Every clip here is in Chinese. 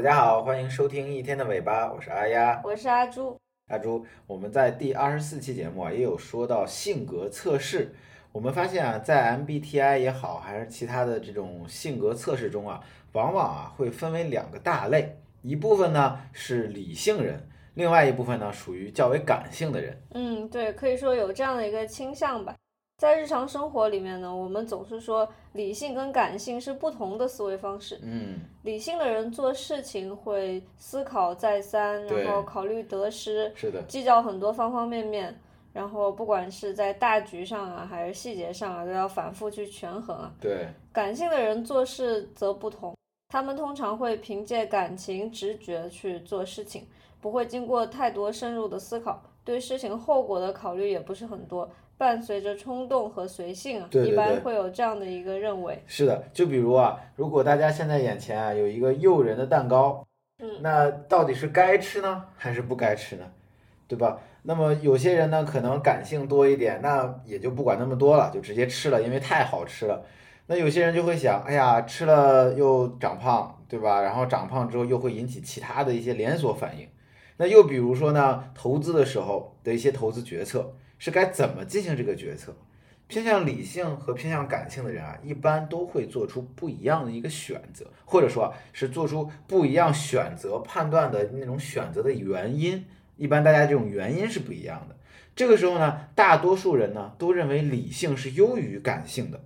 大家好，欢迎收听一天的尾巴，我是阿丫，我是阿朱。阿朱，我们在第二十四期节目啊，也有说到性格测试。我们发现啊，在 MBTI 也好，还是其他的这种性格测试中啊，往往啊会分为两个大类，一部分呢是理性人，另外一部分呢属于较为感性的人。嗯，对，可以说有这样的一个倾向吧。在日常生活里面呢，我们总是说理性跟感性是不同的思维方式。嗯，理性的人做事情会思考再三，然后考虑得失，是的，计较很多方方面面，然后不管是在大局上啊，还是细节上啊，都要反复去权衡啊。对，感性的人做事则不同，他们通常会凭借感情、直觉去做事情，不会经过太多深入的思考，对事情后果的考虑也不是很多。伴随着冲动和随性啊，一般会有这样的一个认为。是的，就比如啊，如果大家现在眼前啊有一个诱人的蛋糕，嗯，那到底是该吃呢，还是不该吃呢？对吧？那么有些人呢，可能感性多一点，那也就不管那么多了，就直接吃了，因为太好吃了。那有些人就会想，哎呀，吃了又长胖，对吧？然后长胖之后又会引起其他的一些连锁反应。那又比如说呢，投资的时候的一些投资决策。是该怎么进行这个决策？偏向理性和偏向感性的人啊，一般都会做出不一样的一个选择，或者说是做出不一样选择判断的那种选择的原因，一般大家这种原因是不一样的。这个时候呢，大多数人呢都认为理性是优于感性的，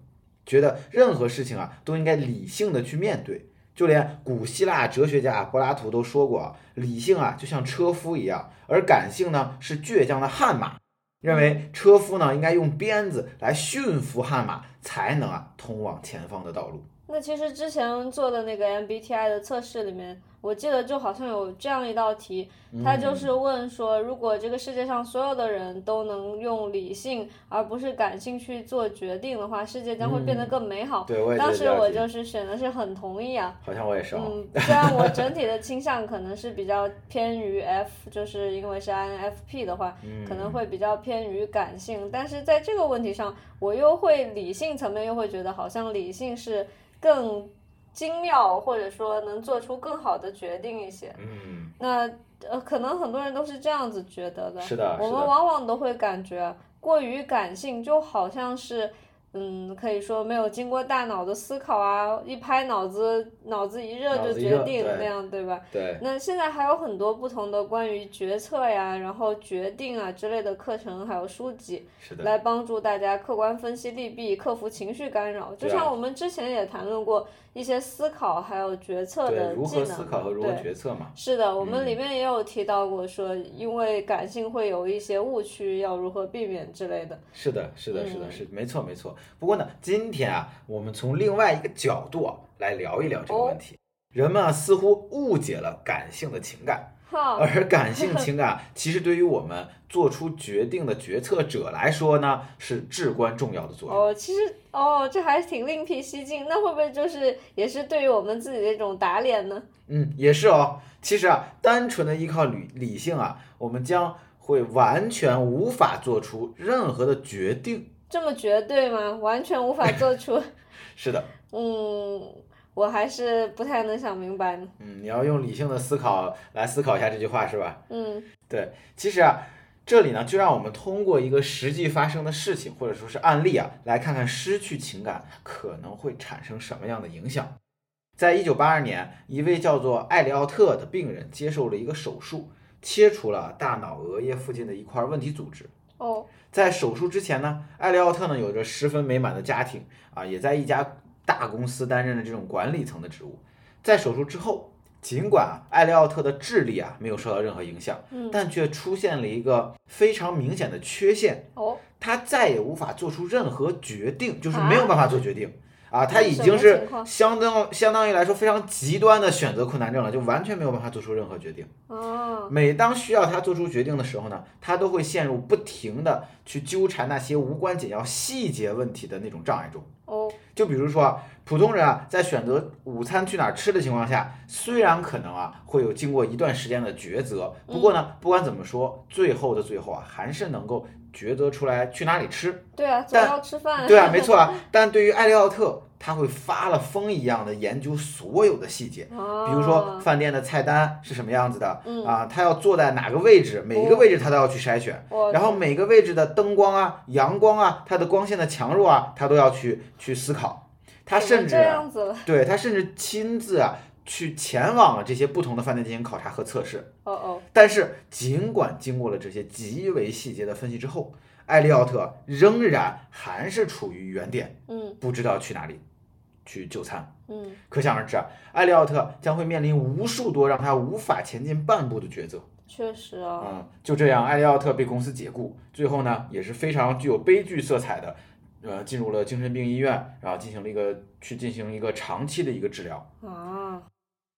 觉得任何事情啊都应该理性的去面对。就连古希腊哲学家柏拉图都说过啊，理性啊就像车夫一样，而感性呢是倔强的悍马。认为车夫呢应该用鞭子来驯服悍马，才能啊通往前方的道路。那其实之前做的那个 MBTI 的测试里面。我记得就好像有这样一道题，它就是问说，如果这个世界上所有的人都能用理性而不是感性去做决定的话，世界将会变得更美好。对，我当时我就是选的是很同意啊。好像我也是。嗯，虽然我整体的倾向可能是比较偏于 F，就是因为是 INFP 的话，可能会比较偏于感性，但是在这个问题上，我又会理性层面又会觉得好像理性是更。精妙，或者说能做出更好的决定一些。嗯，那呃，可能很多人都是这样子觉得的。是的，我们往往都会感觉过于感性，就好像是。嗯，可以说没有经过大脑的思考啊，一拍脑子，脑子一热就决定那样，对吧？对。那现在还有很多不同的关于决策呀，然后决定啊之类的课程，还有书籍，是的来帮助大家客观分析利弊，克服情绪干扰。就像我们之前也谈论过一些思考还有决策的技能。如何思考和如何决策嘛？是的，我们里面也有提到过，说因为感性会有一些误区，要如何避免之类的。是的，是的，是的，是没错，没错。不过呢，今天啊，我们从另外一个角度啊来聊一聊这个问题。人们啊似乎误解了感性的情感，而感性情感其实对于我们做出决定的决策者来说呢，是至关重要的作用。哦，其实哦，这还挺另辟蹊径。那会不会就是也是对于我们自己的一种打脸呢？嗯，也是哦。其实啊，单纯的依靠理理性啊，我们将会完全无法做出任何的决定。这么绝对吗？完全无法做出。是的。嗯，我还是不太能想明白呢。嗯，你要用理性的思考来思考一下这句话，是吧？嗯，对。其实啊，这里呢，就让我们通过一个实际发生的事情，或者说是案例啊，来看看失去情感可能会产生什么样的影响。在一九八二年，一位叫做艾利奥特的病人接受了一个手术，切除了大脑额叶附近的一块问题组织。哦。在手术之前呢，艾利奥特呢有着十分美满的家庭啊，也在一家大公司担任了这种管理层的职务。在手术之后，尽管艾利奥特的智力啊没有受到任何影响，但却出现了一个非常明显的缺陷哦，他再也无法做出任何决定，就是没有办法做决定。啊，他已经是相当相当于来说非常极端的选择困难症了，就完全没有办法做出任何决定。哦，每当需要他做出决定的时候呢，他都会陷入不停的去纠缠那些无关紧要细节问题的那种障碍中。哦，就比如说普通人啊，在选择午餐去哪儿吃的情况下，虽然可能啊会有经过一段时间的抉择，不过呢，不管怎么说，最后的最后啊，还是能够抉择出来去哪里吃。对啊，总但要吃饭。对啊，没错啊。但对于艾利奥特，他会发了疯一样的研究所有的细节，哦，比如说饭店的菜单是什么样子的，嗯啊，他要坐在哪个位置，每一个位置他都要去筛选，然后每个位置的灯光啊、阳光啊、它的光线的强弱啊，他都要去去思考。他甚至啊样子了。对他甚至亲自啊去前往这些不同的饭店进行考察和测试。哦哦，但是，尽管经过了这些极为细节的分析之后，艾利奥特仍然还是处于原点，嗯不知道去哪里去就餐。嗯，可想而知啊，艾利奥特将会面临无数多让他无法前进半步的抉择。确实啊。嗯，就这样，艾利奥特被公司解雇，最后呢，也是非常具有悲剧色彩的，呃，进入了精神病医院，然后进行了一个去进行一个长期的一个治疗。啊，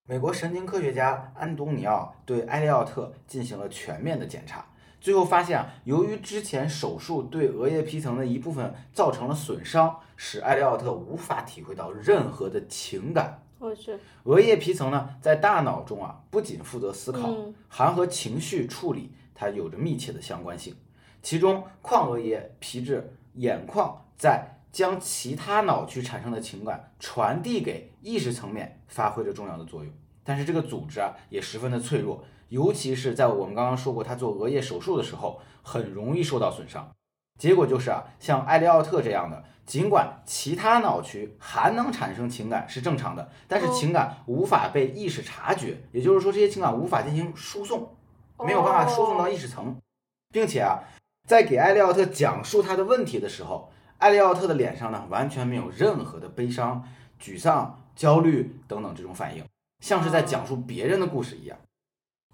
美国神经科学家安东尼奥对埃利奥特进行了全面的检查，最后发现啊，由于之前手术对额叶皮层的一部分造成了损伤，使埃利奥特无法体会到任何的情感。我去，额叶皮层呢，在大脑中啊，不仅负责思考，嗯还和情绪处理它有着密切的相关性。其中，眶额叶皮质眼眶在将其他脑区产生的情感传递给意识层面，发挥着重要的作用。但是这个组织啊，也十分的脆弱，尤其是在我们刚刚说过，他做额叶手术的时候，很容易受到损伤。结果就是啊，像艾利奥特这样的，尽管其他脑区还能产生情感是正常的，但是哦情感无法被意识察觉，也就是说这些情感无法进行输送，没有办法输送到意识层，并且啊，在给艾利奥特讲述他的问题的时候，艾利奥特的脸上呢完全没有任何的悲伤、沮丧、焦虑等等这种反应，像是在讲述别人的故事一样。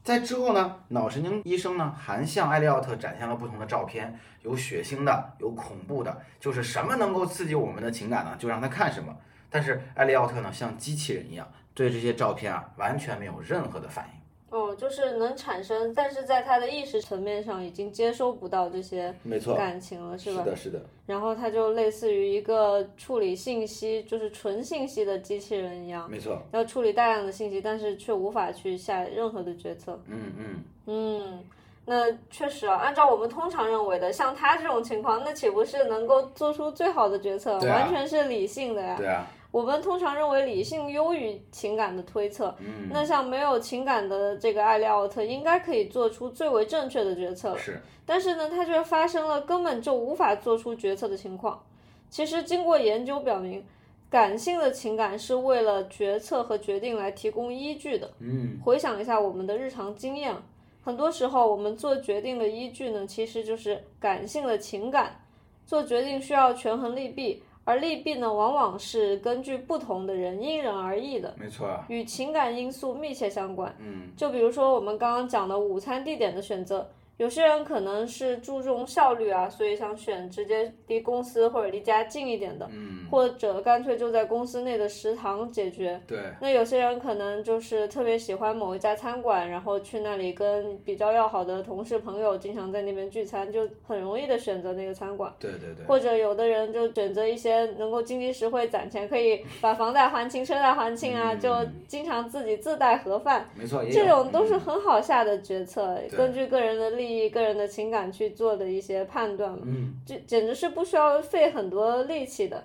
在之后呢，脑神经医生呢还向艾利奥特展现了不同的照片，有血腥的，有恐怖的，就是什么能够刺激我们的情感呢，就让他看什么。但是艾利奥特呢，像机器人一样，对这些照片啊完全没有任何的反应。哦，就是能产生，但是在他的意识层面上已经接收不到这些没错，感情了，吧？是的，是的，然后他就类似于一个处理信息，就是纯信息的机器人一样，没错。要处理大量的信息，但是却无法去下任何的决策。嗯嗯，嗯，那确实啊，按照我们通常认为的，像他这种情况，那岂不是能够做出最好的决策，啊完全是理性的呀？对啊，我们通常认为理性优于情感的推测。嗯，那像没有情感的这个艾利奥特，应该可以做出最为正确的决策了。是，但是呢，他却发生了根本就无法做出决策的情况。其实经过研究表明，感性的情感是为了决策和决定来提供依据的。嗯，回想一下我们的日常经验，很多时候我们做决定的依据呢，其实就是感性的情感。做决定需要权衡利弊，而利弊呢，往往是根据不同的人因人而异的，没错啊，与情感因素密切相关。嗯，就比如说我们刚刚讲的午餐地点的选择，有些人可能是注重效率啊，所以想选直接离公司或者离家近一点的，嗯，或者干脆就在公司内的食堂解决。对，那有些人可能就是特别喜欢某一家餐馆，然后去那里跟比较要好的同事朋友经常在那边聚餐，就很容易的选择那个餐馆。对对对，或者有的人就选择一些能够经济实惠、攒钱可以把房贷还清、车贷还清啊，嗯就经常自己自带盒饭。没错，这种都是嗯很好下的决策，对根据个人的利益、个人的情感去做的一些判断嘛，嗯，这简直是不需要费很多力气的。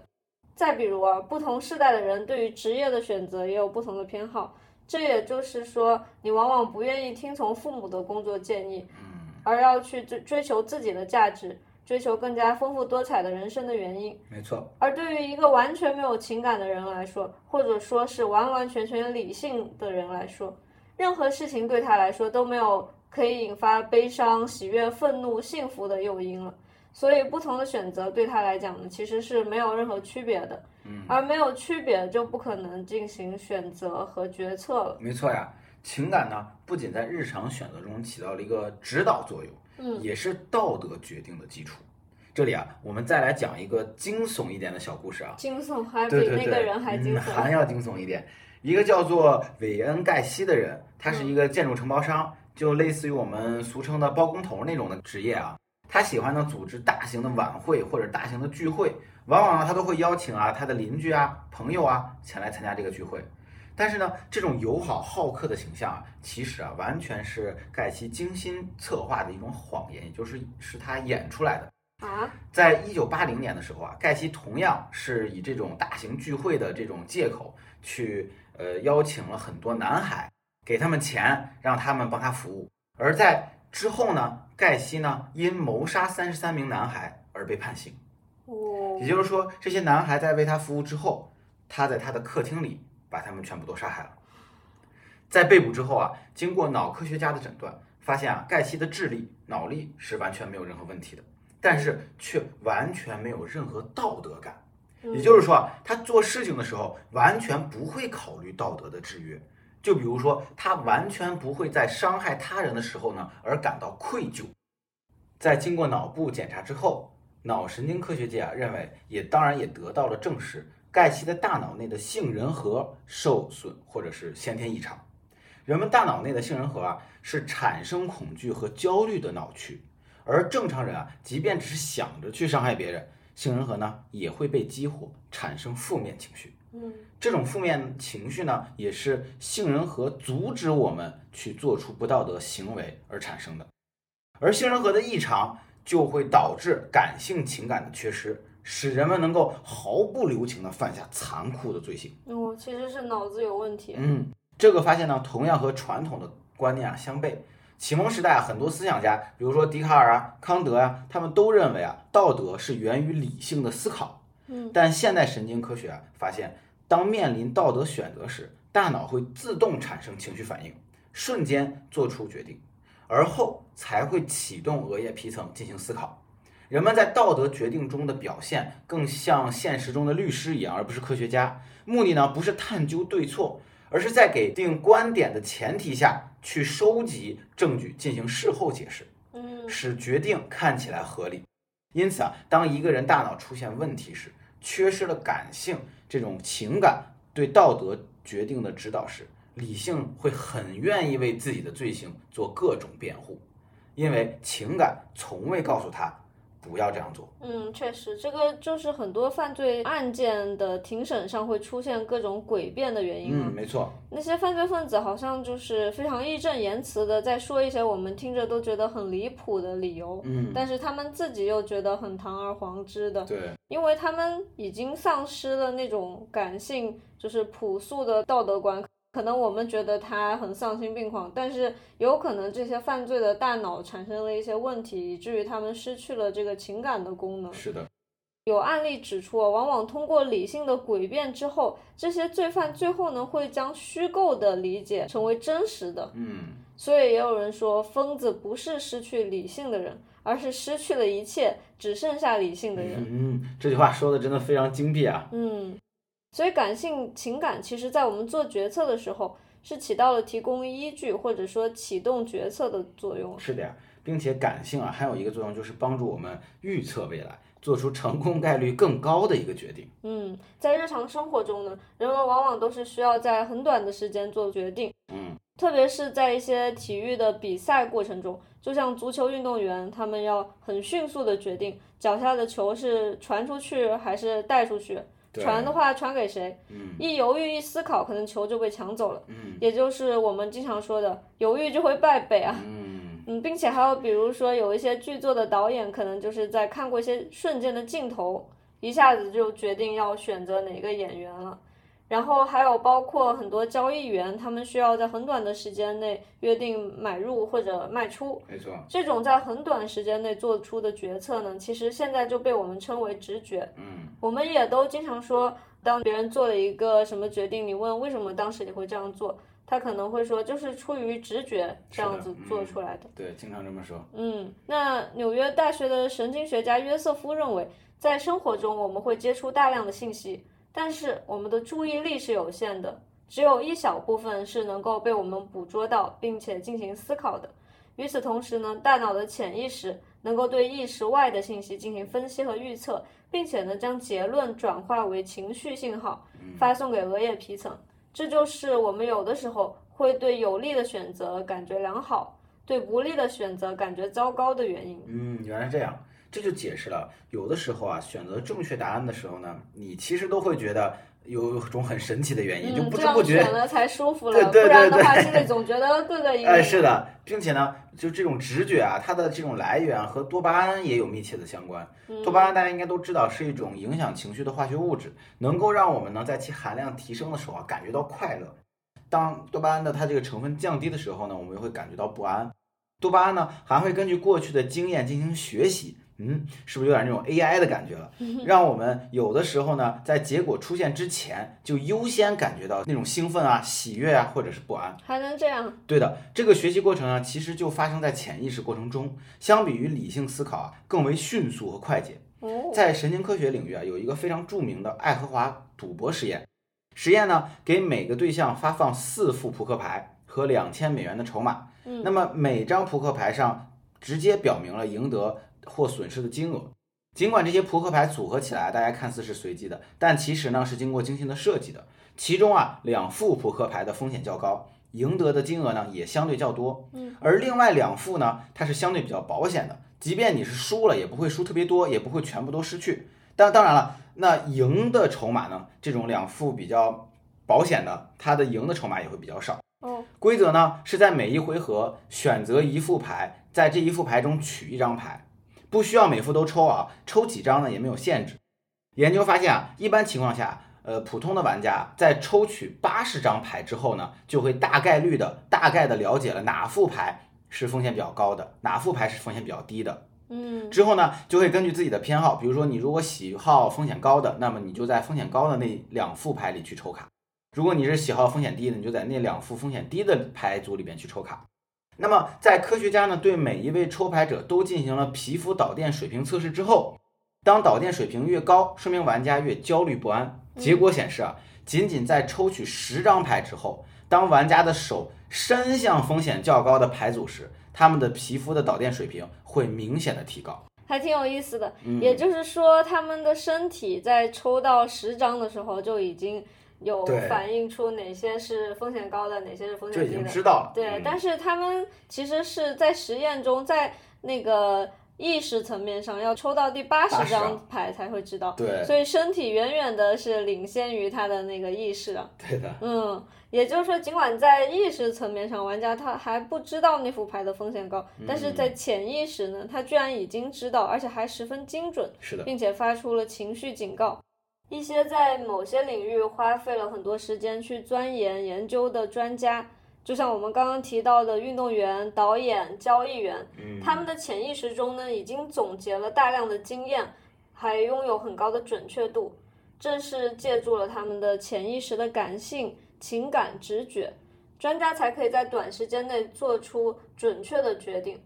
再比如啊，不同世代的人对于职业的选择也有不同的偏好，这也就是说，你往往不愿意听从父母的工作建议，嗯，而要去追追求自己的价值，追求更加丰富多彩的人生的原因。没错，而对于一个完全没有情感的人来说，或者说是完完全全理性的人来说，任何事情对他来说都没有可以引发悲伤、喜悦、愤怒、幸福的诱因了。所以，不同的选择对他来讲呢，其实是没有任何区别的。嗯，而没有区别，就不可能进行选择和决策了。没错呀。情感呢，不仅在日常选择中起到了一个指导作用，嗯，也是道德决定的基础。这里啊，我们再来讲一个惊悚一点的小故事啊。惊悚还比那个人还惊嗯，悚。还要惊悚一点。一个叫做韦恩盖西的人，他是一个建筑承包商，就类似于我们俗称的包工头那种的职业啊。他喜欢呢组织大型的晚会或者大型的聚会，往往呢他都会邀请啊他的邻居啊、朋友啊前来参加这个聚会。但是呢，这种友好好客的形象啊，其实啊，完全是盖奇精心策划的一种谎言，也就是是他演出来的。啊，在一九八零年的时候啊，盖奇同样是以这种大型聚会的这种借口去呃邀请了很多男孩，给他们钱，让他们帮他服务。而在之后呢，盖西呢因谋杀三十三名男孩而被判刑。哦，也就是说，这些男孩在为他服务之后，他在他的客厅里把他们全部都杀害了。在被捕之后啊，经过脑科学家的诊断，发现啊，盖西的智力、脑力是完全没有任何问题的。但是却完全没有任何道德感，也就是说啊，他做事情的时候完全不会考虑道德的制约。就比如说，他完全不会在伤害他人的时候呢而感到愧疚。在经过脑部检查之后，脑神经科学界啊认为，也当然也得到了证实，盖西的大脑内的杏仁核受损或者是先天异常。人们大脑内的杏仁核啊是产生恐惧和焦虑的脑区。而正常人啊，即便只是想着去伤害别人，杏仁核呢也会被激活，产生负面情绪。嗯，这种负面情绪呢，也是杏仁核阻止我们去做出不道德行为而产生的。而杏仁核的异常就会导致感性情感的缺失，使人们能够毫不留情地犯下残酷的罪行。哦，其实是脑子有问题。嗯，这个发现呢，同样和传统的观念啊相悖。启蒙时代啊，很多思想家，比如说笛卡尔啊、康德啊，他们都认为啊，道德是源于理性的思考。嗯，但现代神经科学啊发现，当面临道德选择时，大脑会自动产生情绪反应，瞬间做出决定，而后才会启动额叶皮层进行思考。人们在道德决定中的表现，更像现实中的律师一样，而不是科学家。目的呢，不是探究对错。而是在给定观点的前提下去收集证据，进行事后解释，嗯，使决定看起来合理。因此啊，当一个人大脑出现问题时，缺失了感性这种情感对道德决定的指导时，理性会很愿意为自己的罪行做各种辩护，因为情感从未告诉他。不要这样做。嗯，确实，这个就是很多犯罪案件的庭审上会出现各种诡辩的原因嗯，没错。那些犯罪分子好像就是非常义正言辞的在说一些我们听着都觉得很离谱的理由。嗯，但是他们自己又觉得很堂而皇之的。对，因为他们已经丧失了那种感性，就是朴素的道德观。可能我们觉得他很丧心病狂，但是有可能这些犯罪的大脑产生了一些问题，以至于他们失去了这个情感的功能。是的，有案例指出，往往通过理性的诡辩之后，这些罪犯最后呢会将虚构的理解成为真实的。嗯，所以也有人说，疯子不是失去理性的人，而是失去了一切，只剩下理性的人。嗯，这句话说的真的非常精辟啊。嗯。所以，感性情感其实，在我们做决策的时候，是起到了提供依据或者说启动决策的作用。是的呀，并且感性啊，还有一个作用就是帮助我们预测未来，做出成功概率更高的一个决定。嗯，在日常生活中呢，人们往往都是需要在很短的时间做决定。嗯，特别是在一些体育的比赛过程中，就像足球运动员，他们要很迅速的决定脚下的球是传出去还是带出去。传的话传给谁？嗯，一犹豫一思考，可能球就被抢走了。嗯，也就是我们经常说的犹豫就会败北啊。嗯嗯，并且还有比如说有一些剧作的导演，可能就是在看过一些瞬间的镜头，一下子就决定要选择哪个演员了。然后还有包括很多交易员，他们需要在很短的时间内约定买入或者卖出。没错。这种在很短时间内做出的决策呢，其实现在就被我们称为直觉。嗯。我们也都经常说，当别人做了一个什么决定，你问为什么当时你会这样做，他可能会说就是出于直觉这样子做出来的。对，经常这么说。嗯，那纽约大学的神经学家约瑟夫认为，在生活中我们会接触大量的信息。但是我们的注意力是有限的，只有一小部分是能够被我们捕捉到，并且进行思考的。与此同时呢，大脑的潜意识能够对意识外的信息进行分析和预测，并且呢，将结论转化为情绪信号，发送给额叶皮层。这就是我们有的时候会对有利的选择感觉良好，对不利的选择感觉糟糕的原因。嗯，原来这样。这就解释了，有的时候啊，选择正确答案的时候呢，你其实都会觉得有 种很神奇的原因，就嗯，不知不觉选了才舒服了，对对不然的对话 心里总觉得各个一哎，个。是的，并且呢，就这种直觉啊，它的这种来源和多巴胺也有密切的相关。嗯多巴胺大家应该都知道是一种影响情绪的化学物质，能够让我们呢在其含量提升的时候啊感觉到快乐。当多巴胺的它这个成分降低的时候呢，我们会感觉到不安。多巴胺呢还会根据过去的经验进行学习，嗯，是不是有点那种 AI 的感觉了？让我们有的时候呢在结果出现之前就优先感觉到那种兴奋啊、喜悦啊，或者是不安。还能这样？对的，这个学习过程啊，其实就发生在潜意识过程中，相比于理性思考啊，更为迅速和快捷。哦，在神经科学领域啊，有一个非常著名的爱荷华赌博实验。实验呢，给每个对象发放四副扑克牌和两千美元的筹码。嗯那么每张扑克牌上直接表明了赢得或损失的金额。尽管这些扑克牌组合起来，大家看似是随机的，但其实呢是经过精心的设计的。其中啊，两副扑克牌的风险较高，赢得的金额呢也相对较多。嗯，而另外两副呢，它是相对比较保险的，即便你是输了，也不会输特别多，也不会全部都失去。但当然了，那赢的筹码呢，这种两副比较保险的，它的赢的筹码也会比较少。哦，规则呢是在每一回合选择一副牌，在这一副牌中取一张牌，不需要每副都抽啊，抽几张呢也没有限制。研究发现啊，一般情况下，呃，普通的玩家在抽取八十张牌之后呢，就会大概率的、大概的了解了哪副牌是风险比较高的，哪副牌是风险比较低的。嗯，之后呢，就会根据自己的偏好，比如说你如果喜好风险高的，那么你就在风险高的那两副牌里去抽卡；如果你是喜好风险低的，你就在那两副风险低的牌组里边去抽卡。那么，在科学家呢对每一位抽牌者都进行了皮肤导电水平测试之后，当导电水平越高，说明玩家越焦虑不安。结果显示啊，仅仅在抽取十张牌之后，当玩家的手伸向风险较高的牌组时，他们的皮肤的导电水平会明显的提高。还挺有意思的。嗯也就是说，他们的身体在抽到十张的时候就已经有反映出哪些是风险高的，哪些是风险低的。经知道了。对，嗯但是他们其实是在实验中，在那个意识层面上要抽到第八十张牌才会知道。对所以身体远远的是领先于他的那个意识啊。对的，嗯，也就是说，尽管在意识层面上，玩家他还不知道那副牌的风险高，但是在潜意识呢，他居然已经知道，而且还十分精准，是的，并且发出了情绪警告。一些在某些领域花费了很多时间去钻研研究的专家，就像我们刚刚提到的运动员、导演、交易员，嗯，他们的潜意识中呢，已经总结了大量的经验，还拥有很高的准确度。正是借助了他们的潜意识的感性、情感、直觉，专家才可以在短时间内做出准确的决定。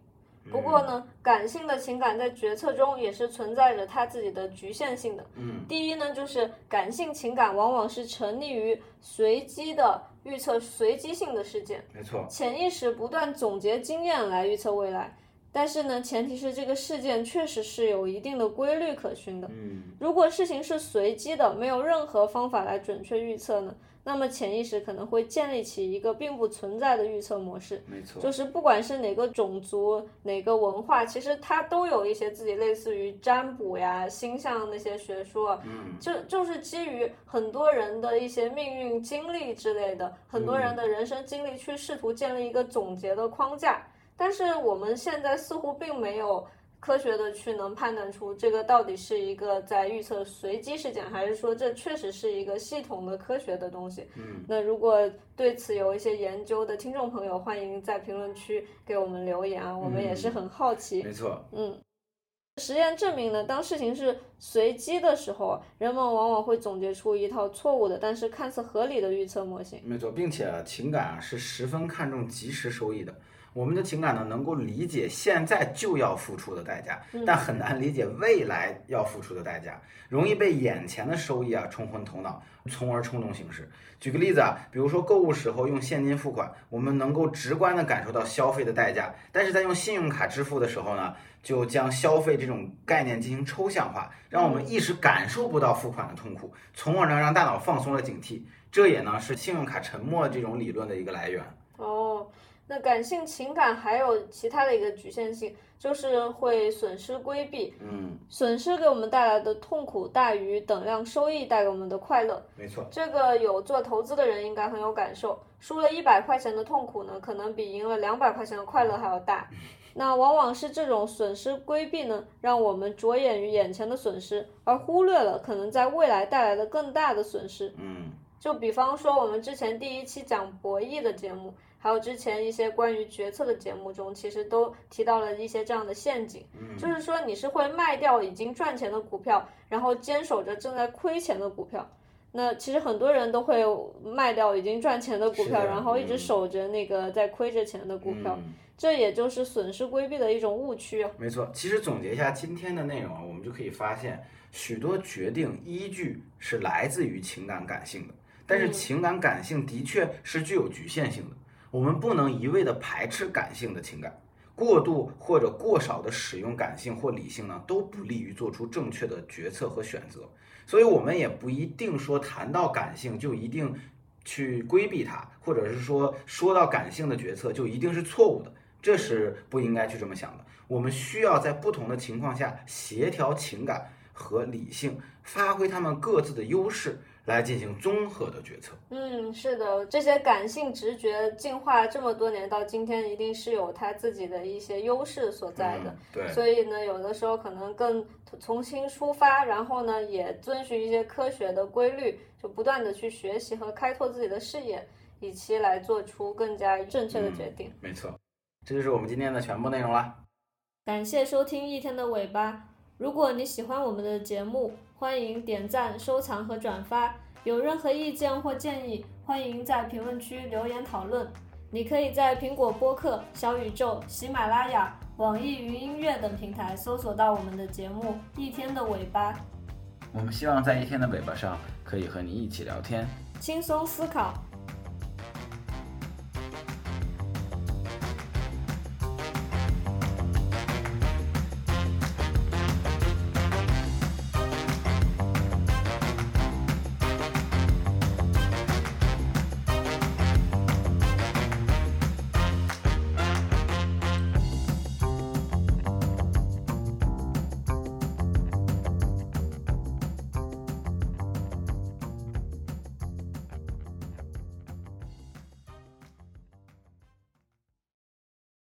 不过呢，感性的情感在决策中也是存在着它自己的局限性的。嗯，第一呢，就是感性情感往往是沉溺于随机的预测随机性的事件。没错，潜意识不断总结经验来预测未来，但是呢，前提是这个事件确实是有一定的规律可循的。嗯，如果事情是随机的，没有任何方法来准确预测呢，那么潜意识可能会建立起一个并不存在的预测模式。没错，就是不管是哪个种族、哪个文化，其实它都有一些自己类似于占卜呀、星象那些学说，嗯，就就是基于很多人的一些命运经历之类的，很多人的人生经历去试图建立一个总结的框架。但是我们现在似乎并没有科学的去能判断出这个到底是一个在预测随机事件，还是说这确实是一个系统的科学的东西。嗯，那如果对此有一些研究的听众朋友，欢迎在评论区给我们留言啊，我们也是很好奇。没错，嗯，实验证明呢，当事情是随机的时候，人们往往会总结出一套错误的，但是看似合理的预测模型。没错，并且情感啊是十分看重及时收益的。我们的情感呢，能够理解现在就要付出的代价，但很难理解未来要付出的代价，容易被眼前的收益啊冲昏头脑，从而冲动行事。举个例子啊，比如说购物时候用现金付款，我们能够直观的感受到消费的代价，但是在用信用卡支付的时候呢，就将消费这种概念进行抽象化，让我们一时感受不到付款的痛苦，从而呢让大脑放松了警惕。这也呢是信用卡沉默这种理论的一个来源。哦，那感性情感还有其他的一个局限性，就是会损失规避，嗯，损失给我们带来的痛苦大于等量收益带给我们的快乐。没错，这个有做投资的人应该很有感受，输了一百块钱的痛苦呢，可能比赢了两百块钱的快乐还要大。那往往是这种损失规避呢，让我们着眼于眼前的损失，而忽略了可能在未来带来的更大的损失。嗯，就比方说我们之前第一期讲博弈的节目，还有之前一些关于决策的节目中，其实都提到了一些这样的陷阱。嗯就是说你是会卖掉已经赚钱的股票，然后坚守着正在亏钱的股票。那其实很多人都会卖掉已经赚钱的股票，然后一直嗯守着那个在亏着钱的股票，嗯这也就是损失规避的一种误区哦。没错，其实总结一下今天的内容啊，我们就可以发现，许多决定依据是来自于情感感性的，但是嗯情感感性的确是具有局限性的，我们不能一味的排斥感性的情感，过度或者过少的使用感性或理性呢，都不利于做出正确的决策和选择。所以，我们也不一定说谈到感性就一定去规避它，或者是说说到感性的决策就一定是错误的。这是不应该去这么想的。我们需要在不同的情况下协调情感和理性，发挥他们各自的优势，来进行综合的决策。嗯，是的，这些感性直觉进化这么多年到今天，一定是有它自己的一些优势所在的。嗯对，所以呢，有的时候可能更从新出发，然后呢，也遵循一些科学的规律，就不断的去学习和开拓自己的视野，以期来做出更加正确的决定。没错，这就是我们今天的全部内容啦。感谢收听一天的尾巴。如果你喜欢我们的节目，欢迎点赞、收藏和转发。有任何意见或建议，欢迎在评论区留言讨论。你可以在苹果播客、小宇宙、喜马拉雅、网易云音乐等平台搜索到我们的节目《一天的尾巴》，我们希望在一天的尾巴上可以和你一起聊天。轻松思考，